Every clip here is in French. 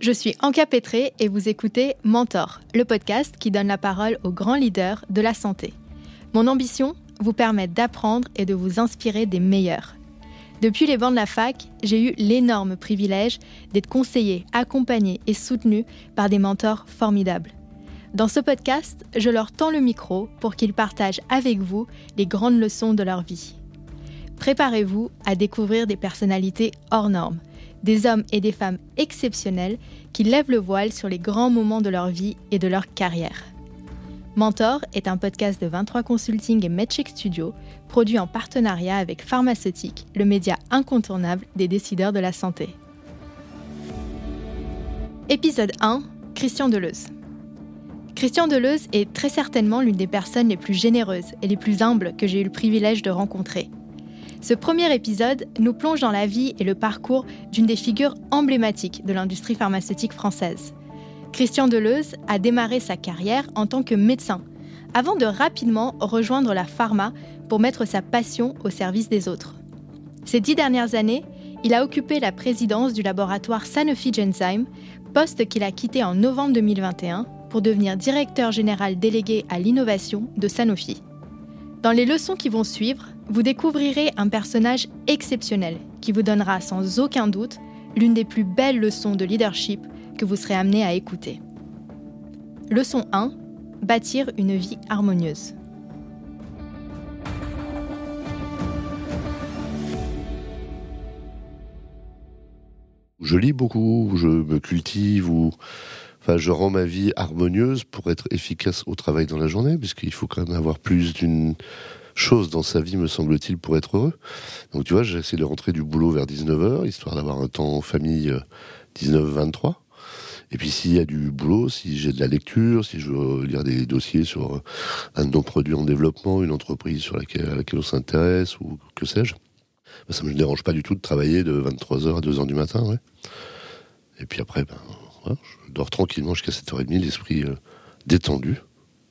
Je suis Anka Petré et vous écoutez Mentor, le podcast qui donne la parole aux grands leaders de la santé. Mon ambition Vous permettre d'apprendre et de vous inspirer des meilleurs. Depuis les bancs de la fac, j'ai eu l'énorme privilège d'être conseillé, accompagné et soutenu par des mentors formidables. Dans ce podcast, je leur tends le micro pour qu'ils partagent avec vous les grandes leçons de leur vie. Préparez-vous à découvrir des personnalités hors normes, des hommes et des femmes exceptionnels qui lèvent le voile sur les grands moments de leur vie et de leur carrière. Mentor est un podcast de 23 Consulting et MedCheck Studio, produit en partenariat avec Pharmaceutique, le média incontournable des décideurs de la santé. Épisode 1 Christian Deleuze. Christian Deleuze est très certainement l'une des personnes les plus généreuses et les plus humbles que j'ai eu le privilège de rencontrer. Ce premier épisode nous plonge dans la vie et le parcours d'une des figures emblématiques de l'industrie pharmaceutique française. Christian Deleuze a démarré sa carrière en tant que médecin, avant de rapidement rejoindre la pharma pour mettre sa passion au service des autres. Ces dix dernières années, il a occupé la présidence du laboratoire Sanofi Genzyme, poste qu'il a quitté en novembre 2021 pour devenir directeur général délégué à l'innovation de Sanofi. Dans les leçons qui vont suivre, vous découvrirez un personnage exceptionnel qui vous donnera sans aucun doute l'une des plus belles leçons de leadership que vous serez amené à écouter. Leçon 1. Bâtir une vie harmonieuse. Je lis beaucoup, je me cultive ou enfin je rends ma vie harmonieuse pour être efficace au travail dans la journée puisqu'il faut quand même avoir plus d'une chose dans sa vie me semble-t-il pour être heureux. Donc tu vois, j'essaie de rentrer du boulot vers 19h histoire d'avoir un temps en famille 19-23 euh, et puis s'il y a du boulot, si j'ai de la lecture, si je veux lire des dossiers sur euh, un de nos produits en développement, une entreprise sur laquelle, à laquelle on s'intéresse, ou que sais-je, ben, ça me dérange pas du tout de travailler de 23h à 2h du matin. Et puis après, ben, je dors tranquillement jusqu'à 7h30, l'esprit euh, détendu,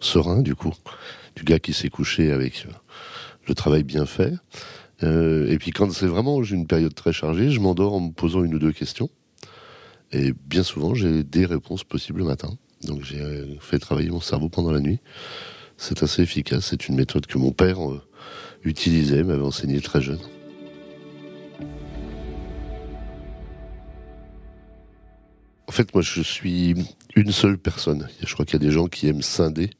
serein du coup, du gars qui s'est couché avec euh, le travail bien fait. et puis quand c'est vraiment une période très chargée, je m'endors en me posant une ou deux questions. Et bien souvent, j'ai des réponses possibles le matin. Donc j'ai euh, fait travailler mon cerveau pendant la nuit. C'est assez efficace. C'est une méthode que mon père euh, utilisait, m'avait enseigné très jeune. En fait, moi, je suis une seule personne. Je crois qu'il y a des gens qui aiment scinder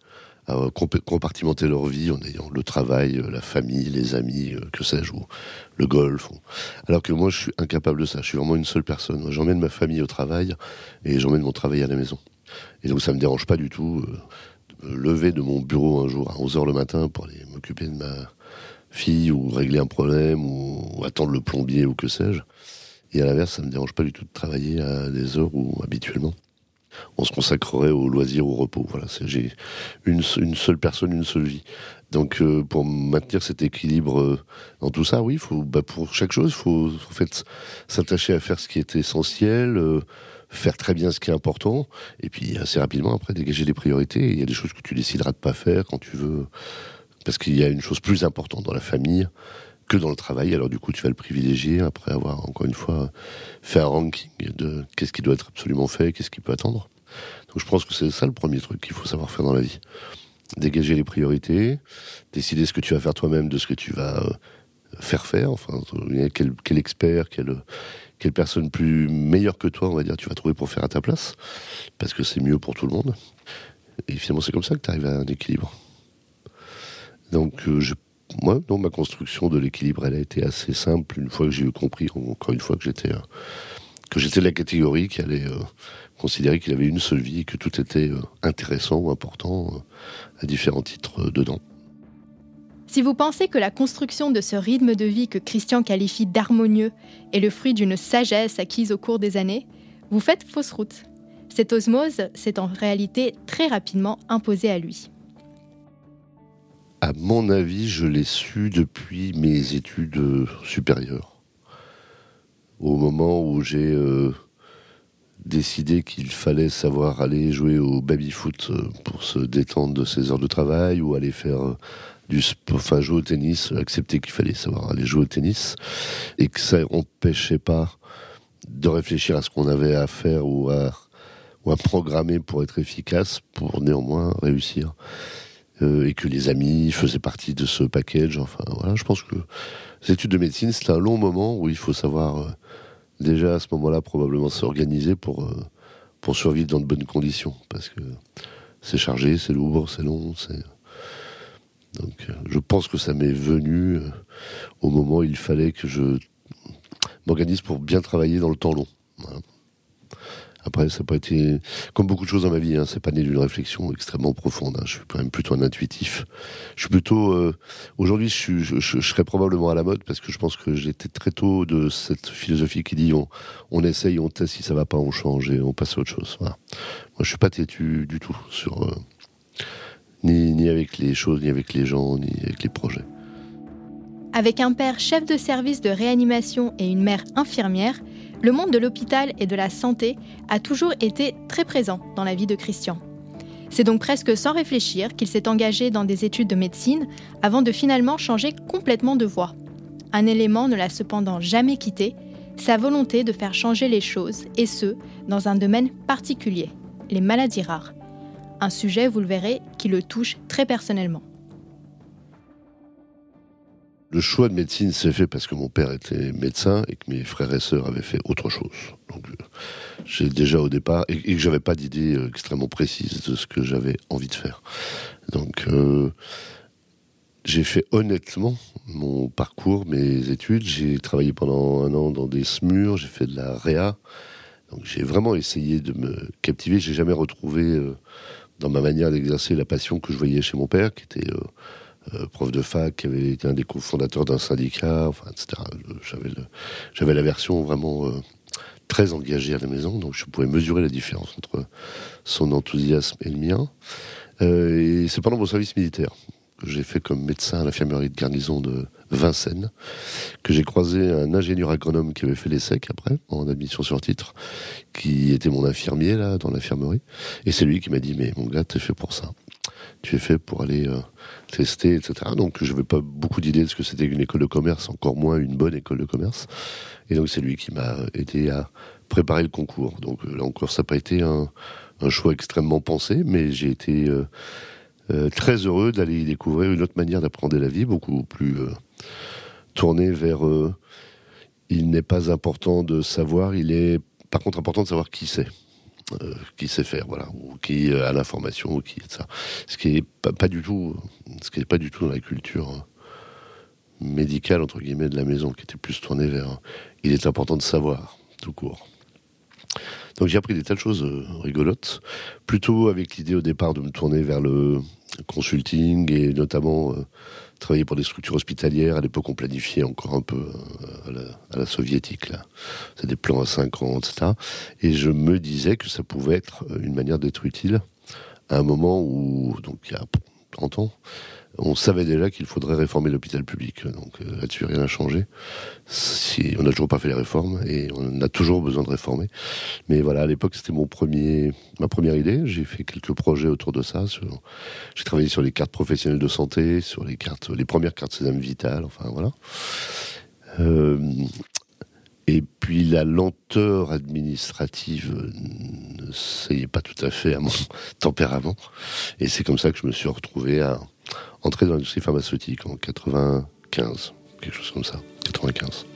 à compartimenter leur vie en ayant le travail, euh, la famille, les amis, euh, que sais-je, ou le golf. Alors que moi, je suis incapable de ça. Je suis vraiment une seule personne. J'emmène ma famille au travail et j'emmène mon travail à la maison. Et donc, ça me dérange pas du tout euh, de me lever de mon bureau un jour à 11h le matin pour aller m'occuper de ma fille ou régler un problème ou, attendre le plombier ou que sais-je. Et à l'inverse, ça me dérange pas du tout de travailler à des heures où habituellement on se consacrerait au loisir, au repos. Voilà, j'ai une, seule personne, une seule vie. Donc, euh, pour maintenir cet équilibre euh, dans tout ça, oui, bah, pour chaque chose, il faut en fait s'attacher à faire ce qui est essentiel, euh, faire très bien ce qui est important, et puis assez rapidement après dégager des priorités. Il y a des choses que tu décideras de pas faire quand tu veux, parce qu'il y a une chose plus importante dans la famille que dans le travail. Alors du coup, tu vas le privilégier après avoir encore une fois fait un ranking de qu'est-ce qui doit être absolument fait, qu'est-ce qui peut attendre. Donc je pense que c'est ça le premier truc qu'il faut savoir faire dans la vie. Dégager les priorités, décider ce que tu vas faire toi-même de ce que tu vas euh, faire faire. Enfin, quel, quel expert, quelle, personne plus meilleure que toi, on va dire, tu vas trouver pour faire à ta place, parce que c'est mieux pour tout le monde. Et finalement, c'est comme ça que tu arrives à un équilibre. Donc, euh, je moi, ma construction de l'équilibre, elle a été assez simple. Une fois que j'ai compris, encore une fois, que j'étais euh, la catégorie qui allait euh, considérer qu'il avait une seule vie que tout était euh, intéressant ou important à différents titres dedans. Si vous pensez que la construction de ce rythme de vie que Christian qualifie d'harmonieux est le fruit d'une sagesse acquise au cours des années, vous faites fausse route. Cette osmose s'est en réalité très rapidement imposée à lui. À mon avis, je l'ai su depuis mes études supérieures. Au moment où j'ai euh, décidé qu'il fallait savoir aller jouer au baby-foot euh, pour se détendre de ses heures de travail ou aller faire euh, du sport, enfin jouer au tennis, accepter qu'il fallait savoir aller jouer au tennis et que ça n'empêchait pas de réfléchir à ce qu'on avait à faire ou à programmer pour être efficace, pour néanmoins réussir. Euh, et que les amis faisaient partie de ce package. Enfin, voilà, je pense que les études de médecine, c'est un long moment où il faut savoir euh, déjà à ce moment-là probablement s'organiser pour, euh, pour survivre dans de bonnes conditions. Parce que c'est chargé, c'est lourd, c'est long. Donc je pense que ça m'est venu au moment où il fallait que je m'organise pour bien travailler dans le temps long. Après, ça n'a pas été comme beaucoup de choses dans ma vie. Hein, c'est pas né d'une réflexion extrêmement profonde. Hein. je suis quand même plutôt un intuitif. Je suis plutôt euh, aujourd'hui, je, je, serais probablement à la mode parce que je pense que j'étais très tôt de cette philosophie qui dit on, essaye, on teste, si ça va pas, on change et on passe à autre chose. Voilà. Moi, je suis pas têtu du tout sur euh, ni avec les choses, ni avec les gens, ni avec les projets. Avec un père chef de service de réanimation et une mère infirmière, le monde de l'hôpital et de la santé a toujours été très présent dans la vie de Christian. C'est donc presque sans réfléchir qu'il s'est engagé dans des études de médecine avant de finalement changer complètement de voie. Un élément ne l'a cependant jamais quitté, sa volonté de faire changer les choses, et ce, dans un domaine particulier, les maladies rares. Un sujet, vous le verrez, qui le touche très personnellement. Le choix de médecine s'est fait parce que mon père était médecin et que mes frères et sœurs avaient fait autre chose. Donc, j'ai déjà au départ et, que j'avais pas d'idée euh, extrêmement précise de ce que j'avais envie de faire. Donc, euh, j'ai fait honnêtement mon parcours, mes études. J'ai travaillé pendant un an dans des SMUR, j'ai fait de la réa. Donc, j'ai vraiment essayé de me captiver. J'ai jamais retrouvé euh, dans ma manière d'exercer la passion que je voyais chez mon père, qui était euh, prof de fac, qui avait été un des cofondateurs d'un syndicat, enfin, etc. J'avais, la version vraiment euh, très engagée à la maison, donc je pouvais mesurer la différence entre son enthousiasme et le mien. Euh, et c'est pendant mon service militaire que j'ai fait comme médecin à l'infirmerie de garnison de Vincennes, que j'ai croisé un ingénieur agronome qui avait fait l'essai après, en admission sur titre, qui était mon infirmier là dans l'infirmerie. Et c'est lui qui m'a dit, mais mon gars, t'es fait pour ça tu es fait pour aller euh, tester, etc. Donc je n'avais pas beaucoup d'idées de ce que c'était une école de commerce, encore moins une bonne école de commerce. Et donc c'est lui qui m'a aidé à préparer le concours. Donc là encore, ça n'a pas été un, choix extrêmement pensé, mais j'ai été euh, euh, très heureux d'aller y découvrir une autre manière d'apprendre la vie, beaucoup plus tournée vers il n'est pas important de savoir, il est par contre important de savoir qui c'est. Euh, qui sait faire, voilà, ou qui a l'information, ou qui ça. Ce qui est pas, du tout, ce qui est pas du tout dans la culture hein, médicale entre guillemets de la maison, qui était plus tournée vers. Il est important de savoir, tout court. Donc j'ai appris des tas de choses euh, rigolotes, plutôt avec l'idée au départ de me tourner vers le consulting et notamment euh, travailler pour des structures hospitalières. À l'époque, on planifiait encore un peu euh, à la, soviétique. Là, c'est des plans à 5 ans, etc. Et je me disais que ça pouvait être une manière d'être utile à un moment où, donc il y a 30 ans, on savait déjà qu'il faudrait réformer l'hôpital public. Donc euh, là-dessus, rien n'a changé. On n'a toujours pas fait les réformes et on a toujours besoin de réformer. Mais voilà, à l'époque, c'était mon premier, ma première idée. J'ai fait quelques projets autour de ça. J'ai travaillé sur les cartes professionnelles de santé, sur les cartes, les premières cartes Sésame Vital. Enfin voilà. Euh, et puis la lenteur administrative ne s'est pas tout à fait à mon tempérament. Et c'est comme ça que je me suis retrouvé à entrer dans l'industrie pharmaceutique en 95, quelque chose comme ça, 95.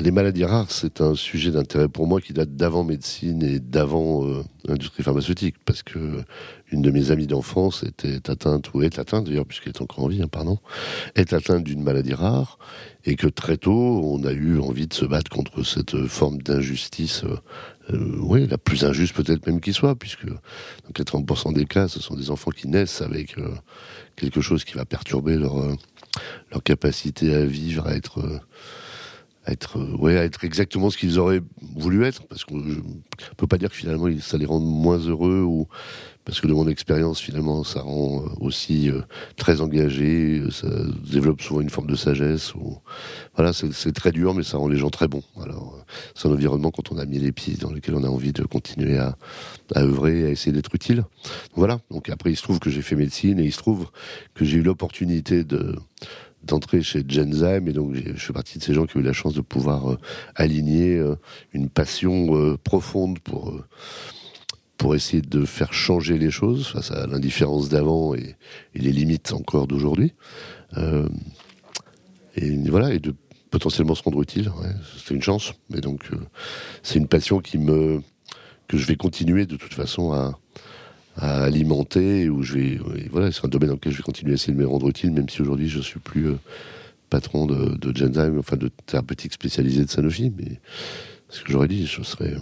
Les maladies rares, c'est un sujet d'intérêt pour moi qui date d'avant médecine et d'avant euh, industrie pharmaceutique, parce que une de mes amies d'enfance était atteinte, ou est atteinte d'ailleurs, puisqu'elle est encore en vie, hein, pardon, est atteinte d'une maladie rare, et que très tôt, on a eu envie de se battre contre cette forme d'injustice, euh, euh, oui, la plus injuste peut-être même qui soit, puisque dans 80% des cas, ce sont des enfants qui naissent avec quelque chose qui va perturber leur, leur capacité à vivre, à être être, euh, ouais, être exactement ce qu'ils auraient voulu être, parce qu'on ne peut pas dire que finalement ça les rend moins heureux, ou parce que de mon expérience finalement ça rend euh, aussi euh, très engagé, ça développe souvent une forme de sagesse. Ou, voilà, c'est très dur, mais ça rend les gens très bons. Alors, c'est un environnement quand on a mis les pieds dans lequel on a envie de continuer à, à œuvrer, à essayer d'être utile. Voilà. Donc après, il se trouve que j'ai fait médecine et il se trouve que j'ai eu l'opportunité de d'entrer chez Genzyme et donc je fais partie de ces gens qui ont eu la chance de pouvoir aligner une passion profonde pour pour essayer de faire changer les choses face à l'indifférence d'avant et, les limites encore d'aujourd'hui. et voilà, et de potentiellement se rendre utile. c'est une chance, mais donc c'est une passion qui me que je vais continuer de toute façon à, alimenter, où je vais, voilà, c'est un domaine dans lequel je vais continuer à essayer de me rendre utile, même si aujourd'hui je suis plus euh, patron de, de enfin de thérapeutique spécialisée de Sanofi, mais ce que j'aurais dit, je serais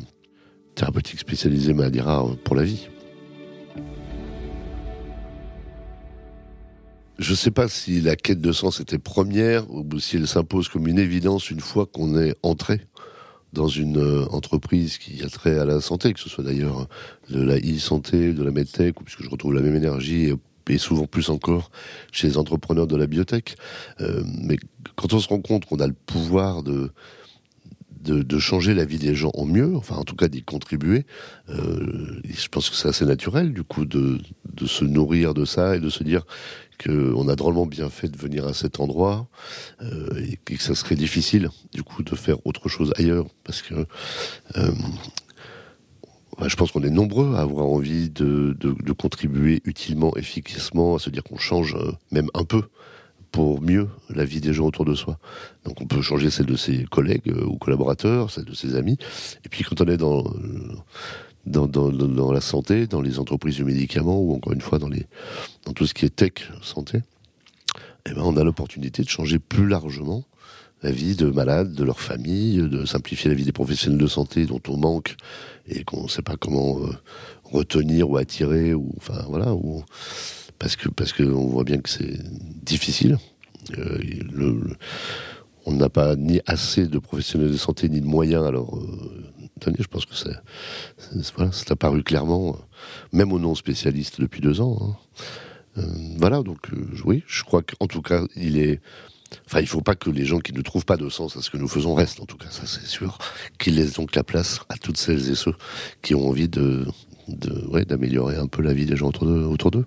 thérapeutique spécialisée maladie rare pour la vie. Je ne sais pas si la quête de sens était première ou si elle s'impose comme une évidence une fois qu'on est entré dans une euh, entreprise qui a trait à la santé, que ce soit d'ailleurs de la e-santé, de la medtech, puisque je retrouve la même énergie et, souvent plus encore chez les entrepreneurs de la biotech. Euh, mais quand on se rend compte qu'on a le pouvoir de, de, changer la vie des gens en mieux, enfin en tout cas d'y contribuer, euh, je pense que c'est assez naturel du coup de, de se nourrir de ça et de se dire qu'on a drôlement bien fait de venir à cet endroit euh, et que ça serait difficile du coup de faire autre chose ailleurs parce que euh, je pense qu'on est nombreux à avoir envie de, contribuer utilement, efficacement, à se dire qu'on change même un peu pour mieux la vie des gens autour de soi. Donc on peut changer celle de ses collègues ou collaborateurs, celle de ses amis. Et puis quand on est dans dans, dans, dans, la santé, dans les entreprises de médicaments ou encore une fois dans, les, dans tout ce qui est tech santé, eh ben on a l'opportunité de changer plus largement la vie de malades, de leurs familles, de simplifier la vie des professionnels de santé dont on manque et qu'on ne sait pas comment euh, retenir ou attirer ou enfin voilà parce que parce on voit bien que c'est difficile. Euh, on n'a pas ni assez de professionnels de santé ni de moyens alors euh, je pense que c'est, voilà, apparu clairement, même aux non-spécialistes depuis deux ans. Hein. Euh, voilà, donc euh, oui, je crois qu'en tout cas, il est. Enfin, il ne faut pas que les gens qui ne trouvent pas de sens à ce que nous faisons restent, en tout cas, ça c'est sûr. Qu'ils laissent donc la place à toutes celles et ceux qui ont envie de, d'améliorer un peu la vie des gens autour d'eux.